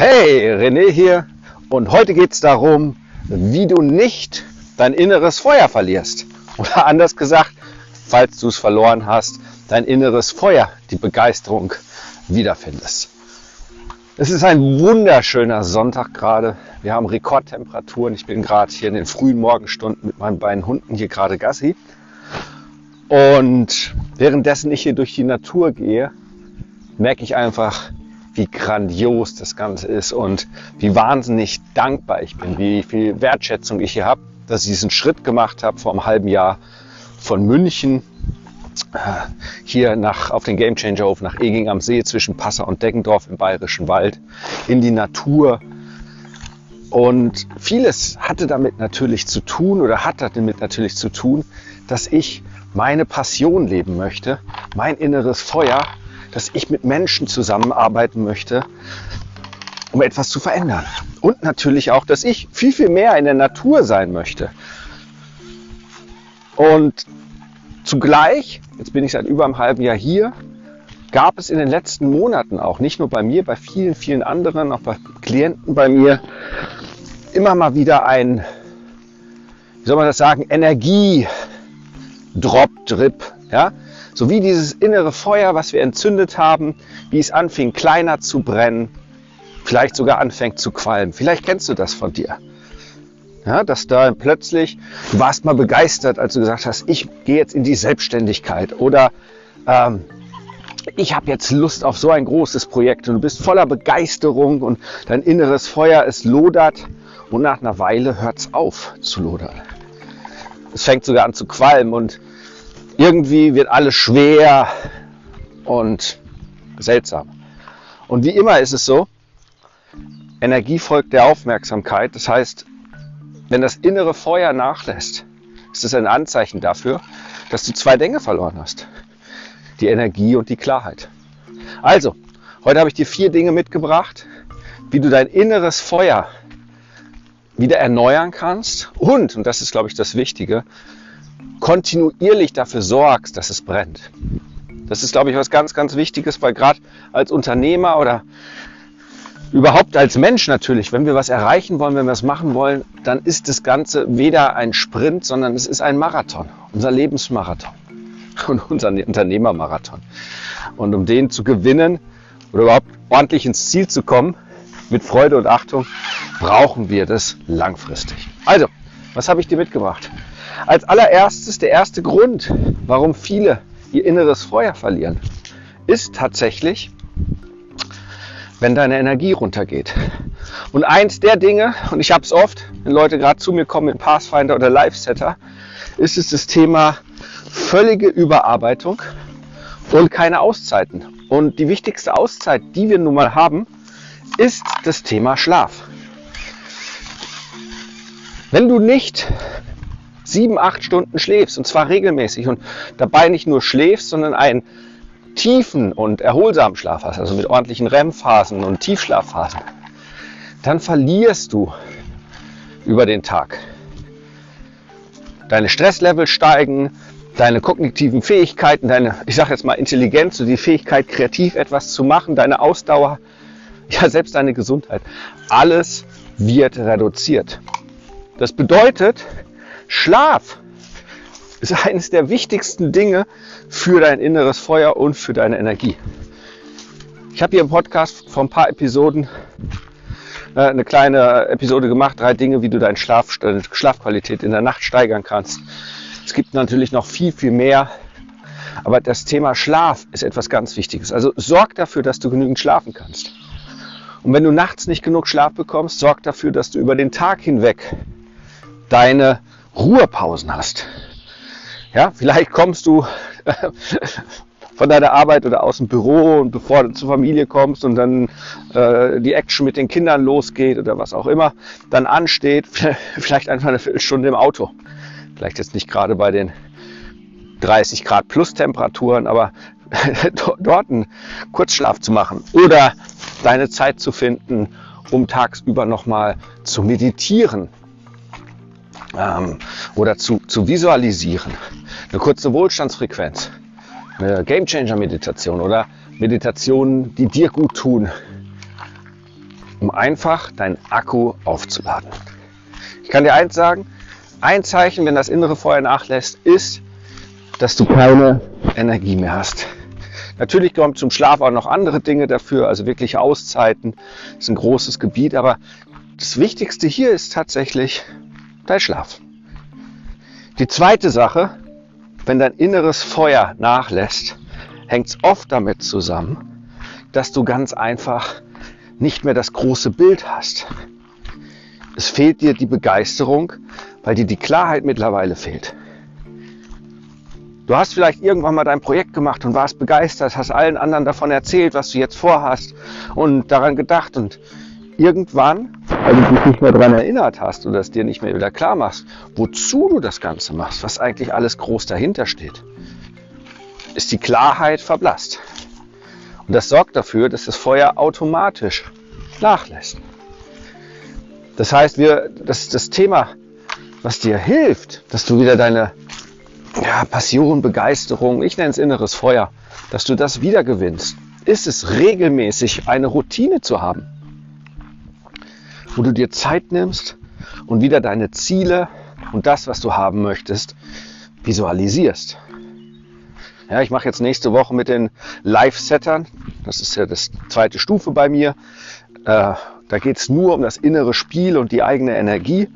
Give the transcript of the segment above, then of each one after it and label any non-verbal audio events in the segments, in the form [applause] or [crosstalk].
Hey, René hier und heute geht es darum, wie du nicht dein inneres Feuer verlierst. Oder anders gesagt, falls du es verloren hast, dein inneres Feuer, die Begeisterung wiederfindest. Es ist ein wunderschöner Sonntag gerade. Wir haben Rekordtemperaturen. Ich bin gerade hier in den frühen Morgenstunden mit meinen beiden Hunden hier gerade Gassi. Und währenddessen ich hier durch die Natur gehe, merke ich einfach, wie grandios das Ganze ist und wie wahnsinnig dankbar ich bin, wie viel Wertschätzung ich hier habe, dass ich diesen Schritt gemacht habe vor einem halben Jahr von München hier nach, auf den Gamechanger-Hof nach Eging am See zwischen Passau und Deggendorf im Bayerischen Wald in die Natur. Und vieles hatte damit natürlich zu tun oder hat damit natürlich zu tun, dass ich meine Passion leben möchte, mein inneres Feuer, dass ich mit Menschen zusammenarbeiten möchte, um etwas zu verändern. Und natürlich auch, dass ich viel, viel mehr in der Natur sein möchte. Und Zugleich, jetzt bin ich seit über einem halben Jahr hier, gab es in den letzten Monaten auch, nicht nur bei mir, bei vielen, vielen anderen, auch bei Klienten bei mir, immer mal wieder ein, wie soll man das sagen, Energie-Drop, Drip, ja? So wie dieses innere Feuer, was wir entzündet haben, wie es anfing kleiner zu brennen, vielleicht sogar anfängt zu qualmen. Vielleicht kennst du das von dir. Ja, dass da plötzlich, du warst mal begeistert, als du gesagt hast, ich gehe jetzt in die Selbstständigkeit oder ähm, ich habe jetzt Lust auf so ein großes Projekt und du bist voller Begeisterung und dein inneres Feuer, es lodert und nach einer Weile hört es auf zu lodern. Es fängt sogar an zu qualmen und irgendwie wird alles schwer und seltsam. Und wie immer ist es so, Energie folgt der Aufmerksamkeit. Das heißt, wenn das innere Feuer nachlässt, ist es ein Anzeichen dafür, dass du zwei Dinge verloren hast. Die Energie und die Klarheit. Also, heute habe ich dir vier Dinge mitgebracht, wie du dein inneres Feuer wieder erneuern kannst und, und das ist, glaube ich, das Wichtige, kontinuierlich dafür sorgst, dass es brennt. Das ist, glaube ich, was ganz, ganz Wichtiges, weil gerade als Unternehmer oder überhaupt als Mensch natürlich, wenn wir was erreichen wollen, wenn wir was machen wollen, dann ist das Ganze weder ein Sprint, sondern es ist ein Marathon, unser Lebensmarathon [laughs] und unser Unternehmermarathon. Und um den zu gewinnen oder überhaupt ordentlich ins Ziel zu kommen, mit Freude und Achtung, brauchen wir das langfristig. Also, was habe ich dir mitgebracht? Als allererstes der erste Grund, warum viele ihr inneres Feuer verlieren, ist tatsächlich, wenn deine Energie runtergeht. Und eins der Dinge, und ich habe es oft, wenn Leute gerade zu mir kommen in Pathfinder oder Live-Setter, ist es das Thema völlige Überarbeitung und keine Auszeiten. Und die wichtigste Auszeit, die wir nun mal haben, ist das Thema Schlaf. Wenn du nicht sieben, acht Stunden schläfst, und zwar regelmäßig, und dabei nicht nur schläfst, sondern einen tiefen und erholsamen Schlaf hast, also mit ordentlichen REM-Phasen und Tiefschlafphasen, dann verlierst du über den Tag. Deine Stresslevel steigen, deine kognitiven Fähigkeiten, deine, ich sage jetzt mal Intelligenz, so die Fähigkeit, kreativ etwas zu machen, deine Ausdauer, [laughs] ja selbst deine Gesundheit, alles wird reduziert. Das bedeutet, Schlaf ist [laughs] eines der wichtigsten Dinge für dein inneres Feuer und für deine Energie. Ich habe hier im Podcast vor ein paar Episoden äh, eine kleine Episode gemacht, drei Dinge, wie du deine Schlaf, Schlafqualität in der Nacht steigern kannst. Es gibt natürlich noch viel, viel mehr, aber das Thema Schlaf ist etwas ganz Wichtiges. Also sorg dafür, dass du genügend schlafen kannst. Und wenn du nachts nicht genug Schlaf bekommst, sorg dafür, dass du über den Tag hinweg deine Ruhepausen hast. Ja, vielleicht kommst du von deiner Arbeit oder aus dem Büro und bevor du zur Familie kommst und dann äh, die Action mit den Kindern losgeht oder was auch immer, dann ansteht, [laughs] vielleicht einfach eine Viertelstunde im Auto. Vielleicht jetzt nicht gerade bei den 30 Grad plus Temperaturen, aber [laughs] dort einen Kurzschlaf zu machen oder deine Zeit zu finden, um tagsüber nochmal zu meditieren ähm, oder zu, zu visualisieren. Eine kurze Wohlstandsfrequenz, eine Gamechanger Meditation oder Meditationen, die dir gut tun, um einfach deinen Akku aufzuladen. Ich kann dir eins sagen, ein Zeichen, wenn das innere Feuer nachlässt, ist, dass du keine Energie mehr hast. Natürlich kommen zum Schlaf auch noch andere Dinge dafür, also wirkliche Auszeiten ist ein großes Gebiet, aber das Wichtigste hier ist tatsächlich dein Schlaf. Die zweite Sache, wenn dein inneres Feuer nachlässt, hängt es oft damit zusammen, dass du ganz einfach nicht mehr das große Bild hast. Es fehlt dir die Begeisterung, weil dir die Klarheit mittlerweile fehlt. Du hast vielleicht irgendwann mal dein Projekt gemacht und warst begeistert, hast allen anderen davon erzählt, was du jetzt vorhast und daran gedacht und irgendwann, weil du dich nicht mehr daran erinnert hast oder es dir nicht mehr wieder klar machst, wozu du das Ganze machst, was eigentlich alles groß dahinter steht, ist die Klarheit verblasst. Und das sorgt dafür, dass das Feuer automatisch nachlässt. Das heißt, wir, das ist das Thema, was dir hilft, dass du wieder deine ja, Passion, Begeisterung, ich nenne es inneres Feuer, dass du das wiedergewinnst, ist es regelmäßig eine Routine zu haben, wo du dir Zeit nimmst und wieder deine Ziele und das, was du haben möchtest, visualisierst. Ja, ich mache jetzt nächste Woche mit den Live-Settern, das ist ja das zweite Stufe bei mir. Äh, da geht es nur um das innere Spiel und die eigene Energie.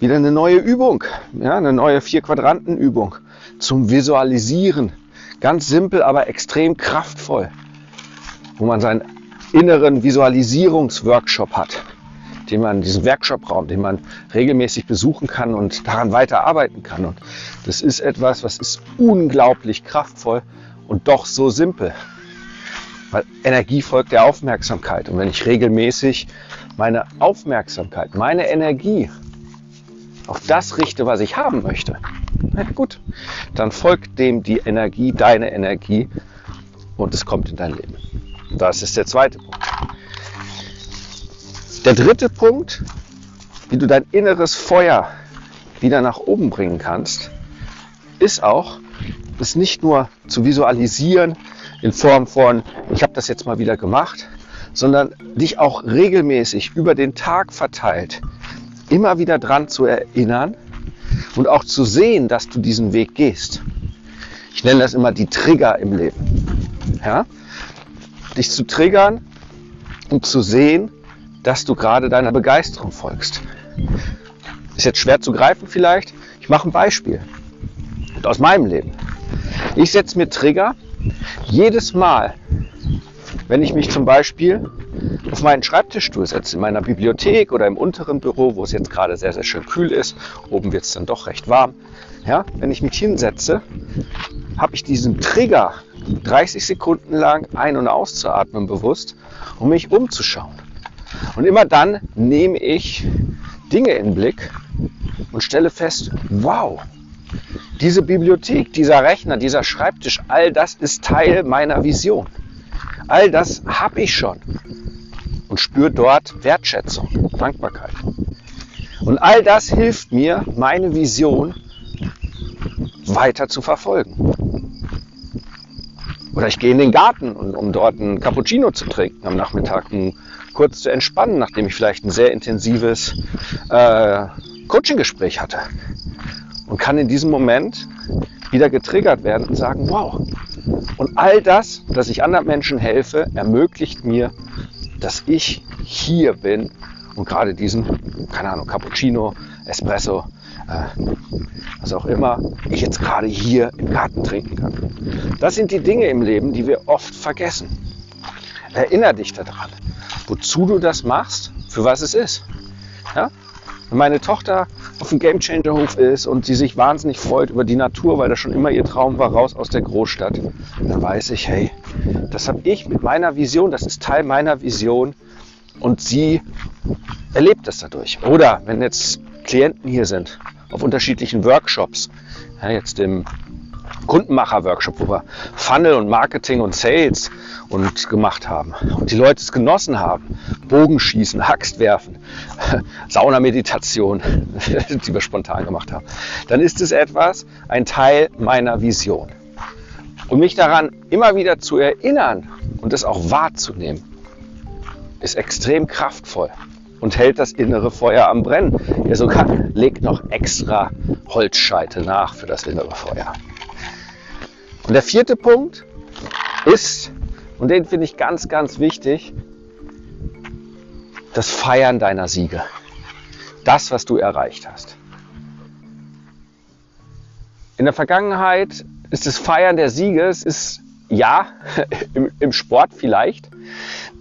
Wieder eine neue Übung, ja, eine neue Vier-Quadranten-Übung zum Visualisieren. Ganz simpel, aber extrem kraftvoll. Wo man seinen inneren Visualisierungsworkshop hat, den man, diesen Workshopraum, den man regelmäßig besuchen kann und daran weiter arbeiten kann. Und das ist etwas, was ist unglaublich kraftvoll und doch so simpel. Weil Energie folgt der Aufmerksamkeit. Und wenn ich regelmäßig meine Aufmerksamkeit, meine Energie auf das richte, was ich haben möchte, na gut, dann folgt dem die Energie, deine Energie und es kommt in dein Leben. Das ist der zweite Punkt. Der dritte Punkt, wie du dein inneres Feuer wieder nach oben bringen kannst, ist auch, es nicht nur zu visualisieren in Form von, ich habe das jetzt mal wieder gemacht, sondern dich auch regelmäßig über den Tag verteilt immer wieder dran zu erinnern und auch zu sehen, dass du diesen Weg gehst. Ich nenne das immer die Trigger im Leben. Ja? Dich zu triggern und zu sehen, dass du gerade deiner Begeisterung folgst. Ist jetzt schwer zu greifen vielleicht. Ich mache ein Beispiel aus meinem Leben. Ich setze mir Trigger jedes Mal, wenn ich mich zum Beispiel auf meinen Schreibtischstuhl setze, in meiner Bibliothek oder im unteren Büro, wo es jetzt gerade sehr, sehr schön kühl ist, oben wird es dann doch recht warm, ja, wenn ich mich hinsetze, habe ich diesen Trigger 30 Sekunden lang ein- und auszuatmen bewusst, um mich umzuschauen. Und immer dann nehme ich Dinge in den Blick und stelle fest, wow, diese Bibliothek, dieser Rechner, dieser Schreibtisch, all das ist Teil meiner Vision. All das habe ich schon und spüre dort Wertschätzung, Dankbarkeit. Und all das hilft mir, meine Vision weiter zu verfolgen. Oder ich gehe in den Garten, um dort einen Cappuccino zu trinken am Nachmittag, um kurz zu entspannen, nachdem ich vielleicht ein sehr intensives äh, Coaching-Gespräch hatte. Und kann in diesem Moment wieder getriggert werden und sagen, wow. Und all das, dass ich anderen Menschen helfe, ermöglicht mir, dass ich hier bin und gerade diesen, keine Ahnung, Cappuccino, Espresso, äh, was auch immer, ich jetzt gerade hier im Garten trinken kann. Das sind die Dinge im Leben, die wir oft vergessen. Erinner dich daran, wozu du das machst, für was es ist. Ja? Wenn meine Tochter auf dem Gamechanger-Hof ist und sie sich wahnsinnig freut über die Natur, weil das schon immer ihr Traum war, raus aus der Großstadt, dann weiß ich, hey, das habe ich mit meiner Vision, das ist Teil meiner Vision und sie erlebt das dadurch. Oder wenn jetzt Klienten hier sind auf unterschiedlichen Workshops, ja, jetzt im Kundenmacher-Workshop, wo wir Funnel und Marketing und Sales und gemacht haben und die Leute es genossen haben. Bogenschießen, Haxt werfen, [laughs] Saunameditation, [laughs] die wir spontan gemacht haben. Dann ist es etwas, ein Teil meiner Vision. Und mich daran immer wieder zu erinnern und es auch wahrzunehmen, ist extrem kraftvoll und hält das innere Feuer am Brennen. Er sogar legt noch extra Holzscheite nach für das innere Feuer. Und der vierte Punkt ist, und den finde ich ganz, ganz wichtig, das Feiern deiner Siege. Das, was du erreicht hast. In der Vergangenheit ist das Feiern der Siege, es ist ja, [laughs] im, im Sport vielleicht.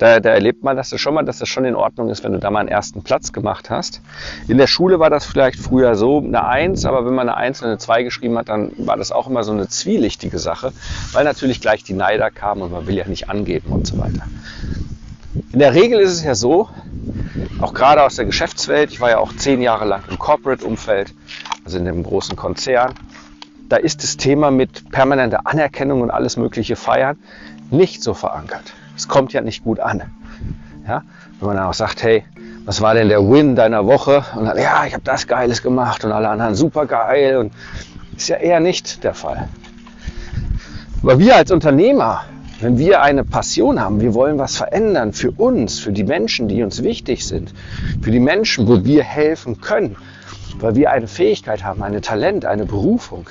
Da, da, erlebt man das schon mal, dass das schon in Ordnung ist, wenn du da mal einen ersten Platz gemacht hast. In der Schule war das vielleicht früher so eine Eins, aber wenn man eine Eins und eine Zwei geschrieben hat, dann war das auch immer so eine zwielichtige Sache, weil natürlich gleich die Neider kamen und man will ja nicht angeben und so weiter. In der Regel ist es ja so, auch gerade aus der Geschäftswelt, ich war ja auch zehn Jahre lang im Corporate-Umfeld, also in dem großen Konzern, da ist das Thema mit permanenter Anerkennung und alles mögliche feiern nicht so verankert. Es kommt ja nicht gut an. Ja? Wenn man dann auch sagt, hey, was war denn der Win deiner Woche? Und dann, ja, ich habe das Geiles gemacht und alle anderen super geil. Und ist ja eher nicht der Fall. Aber wir als Unternehmer, wenn wir eine Passion haben, wir wollen was verändern für uns, für die Menschen, die uns wichtig sind, für die Menschen, wo wir helfen können, weil wir eine Fähigkeit haben, eine Talent, eine Berufung,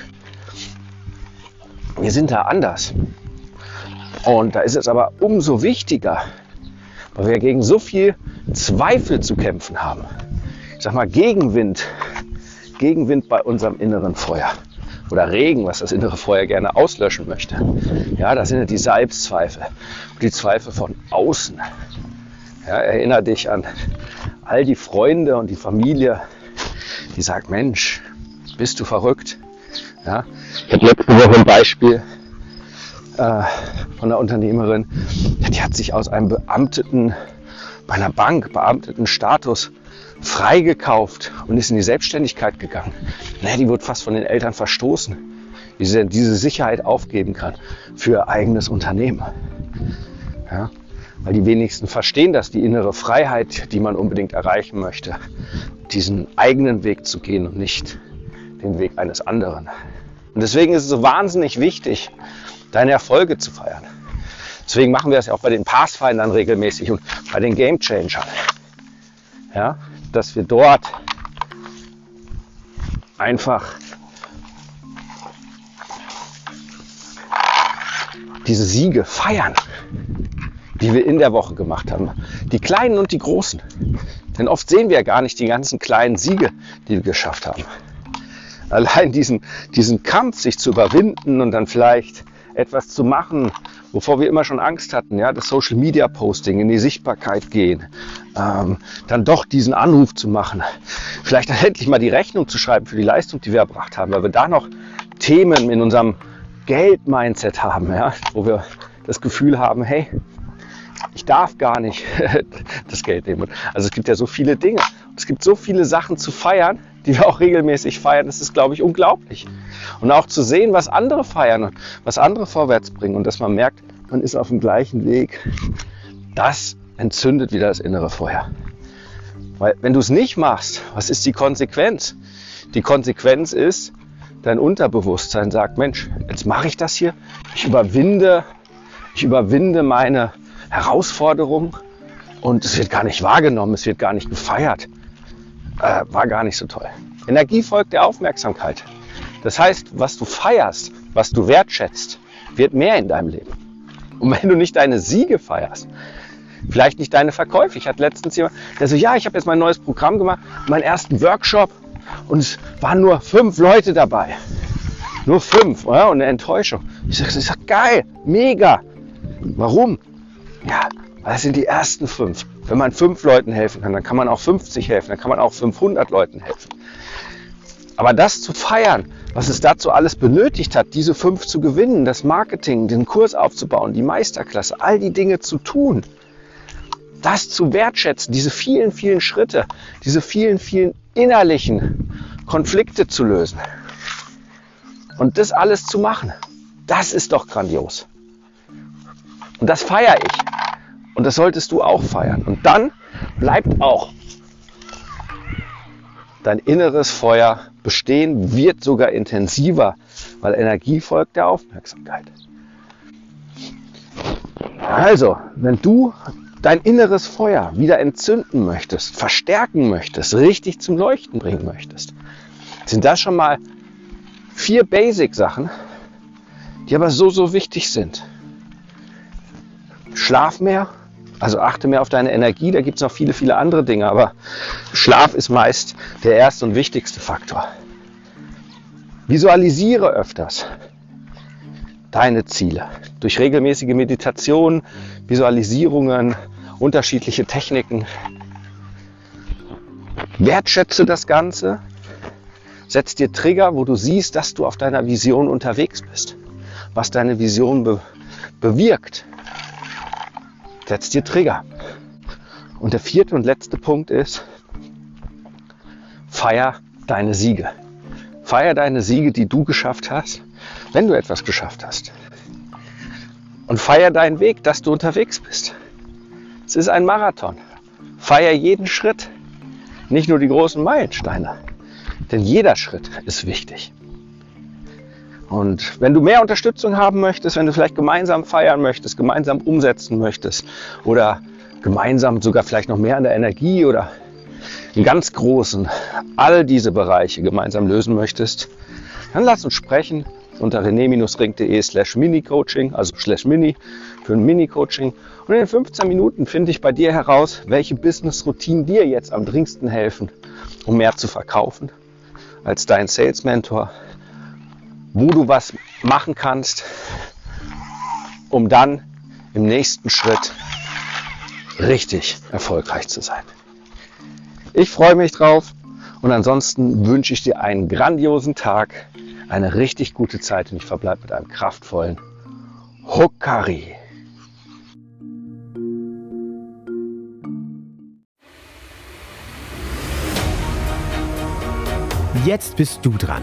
wir sind da anders. Und da ist es aber umso wichtiger, weil wir gegen so viel Zweifel zu kämpfen haben. Ich sag mal Gegenwind, Gegenwind bei unserem inneren Feuer. Oder Regen, was das innere Feuer gerne auslöschen möchte. Ja, das sind ja die Selbstzweifel. Die Zweifel von außen. Ja, erinnere dich an all die Freunde und die Familie, die sagt, Mensch, bist du verrückt? Ja, ich habe letzte Woche ein Beispiel äh, von einer Unternehmerin, die hat sich aus einem Beamteten bei einer Bank, beamteten Status freigekauft und ist in die Selbstständigkeit gegangen. Nee, die wurde fast von den Eltern verstoßen, wie sie diese Sicherheit aufgeben kann für ihr eigenes Unternehmen. Ja, weil die wenigsten verstehen dass die innere Freiheit, die man unbedingt erreichen möchte, diesen eigenen Weg zu gehen und nicht den Weg eines anderen. Und deswegen ist es so wahnsinnig wichtig, deine Erfolge zu feiern. Deswegen machen wir es ja auch bei den Pathfindern regelmäßig und bei den Game Changern. Ja, dass wir dort einfach diese Siege feiern, die wir in der Woche gemacht haben. Die kleinen und die großen. Denn oft sehen wir ja gar nicht die ganzen kleinen Siege, die wir geschafft haben allein diesen, diesen Kampf, sich zu überwinden und dann vielleicht etwas zu machen, wovor wir immer schon Angst hatten, ja, das Social Media Posting, in die Sichtbarkeit gehen, ähm, dann doch diesen Anruf zu machen, vielleicht dann [laughs] endlich mal die Rechnung zu schreiben für die Leistung, die wir erbracht haben, weil wir da noch Themen in unserem Geld-Mindset haben, ja, wo wir das Gefühl haben, hey, ich darf gar nicht [laughs] das Geld nehmen. Also es gibt ja so viele Dinge. Es gibt so viele Sachen zu feiern, die wir auch regelmäßig feiern. Das ist, glaube ich, unglaublich. Und auch zu sehen, was andere feiern und was andere vorwärts bringen und dass man merkt, man ist auf dem gleichen Weg. Das entzündet wieder das innere Feuer. Weil wenn du es nicht machst, was ist die Konsequenz? Die Konsequenz ist, dein Unterbewusstsein sagt, Mensch, jetzt mache ich das hier. Ich überwinde, ich überwinde meine Herausforderung und es wird gar nicht wahrgenommen, es wird gar nicht gefeiert äh, war gar nicht so toll. Energie folgt der Aufmerksamkeit. Das heißt, was du feierst, was du wertschätzt, wird mehr in deinem Leben. Und wenn du nicht deine Siege feierst, vielleicht nicht deine Verkäufe. Ich hatte letztens jemand, der so, ja, ich habe jetzt mein neues Programm gemacht, meinen ersten Workshop und es waren nur fünf Leute dabei. Nur fünf, oder? Und eine Enttäuschung. Ich sage, das geil, mega. Warum? Ja, es sind die ersten fünf. Wenn man fünf Leuten helfen kann, dann kann man auch 50 helfen, dann kann man auch 500 Leuten helfen. Aber das zu feiern, was es dazu alles benötigt hat, diese fünf zu gewinnen, das Marketing, den Kurs aufzubauen, die Meisterklasse, all die Dinge zu tun, das zu wertschätzen, diese vielen, vielen Schritte, diese vielen, vielen innerlichen Konflikte zu lösen und das alles zu machen, das ist doch grandios. Und das feiere ich. Und das solltest du auch feiern. Und dann bleibt auch dein inneres Feuer bestehen, wird sogar intensiver, weil Energie folgt der Aufmerksamkeit. Also, wenn du dein inneres Feuer wieder entzünden möchtest, verstärken möchtest, richtig zum Leuchten bringen möchtest, sind das schon mal vier Basic-Sachen, die aber so, so wichtig sind. Schlaf mehr, also achte mehr auf deine Energie, da gibt es noch viele, viele andere Dinge, aber Schlaf ist meist der erste und wichtigste Faktor. Visualisiere öfters deine Ziele durch regelmäßige Meditation, Visualisierungen, unterschiedliche Techniken. Wertschätze das Ganze, setz dir Trigger, wo du siehst, dass du auf deiner Vision unterwegs bist, was deine Vision be bewirkt. Setz dir Trigger. Und der vierte und letzte Punkt ist, feier deine Siege. Feier deine Siege, die du geschafft hast, wenn du etwas geschafft hast. Und feier deinen Weg, dass du unterwegs bist. Es ist ein Marathon. Feier jeden Schritt, nicht nur die großen Meilensteine. Denn jeder Schritt ist wichtig. Und wenn du mehr Unterstützung haben möchtest, wenn du vielleicht gemeinsam feiern möchtest, gemeinsam umsetzen möchtest oder gemeinsam sogar vielleicht noch mehr an der Energie oder im ganz großen all diese Bereiche gemeinsam lösen möchtest, dann lass uns sprechen unter rené-ring.de slash mini-coaching, also slash mini für ein Mini-Coaching. Und in den 15 Minuten finde ich bei dir heraus, welche Business-Routinen dir jetzt am dringendsten helfen, um mehr zu verkaufen als dein Sales-Mentor, wo du was machen kannst, um dann im nächsten Schritt richtig erfolgreich zu sein. Ich freue mich drauf und ansonsten wünsche ich dir einen grandiosen Tag, eine richtig gute Zeit und ich verbleibe mit einem kraftvollen Hokari. Jetzt bist du dran.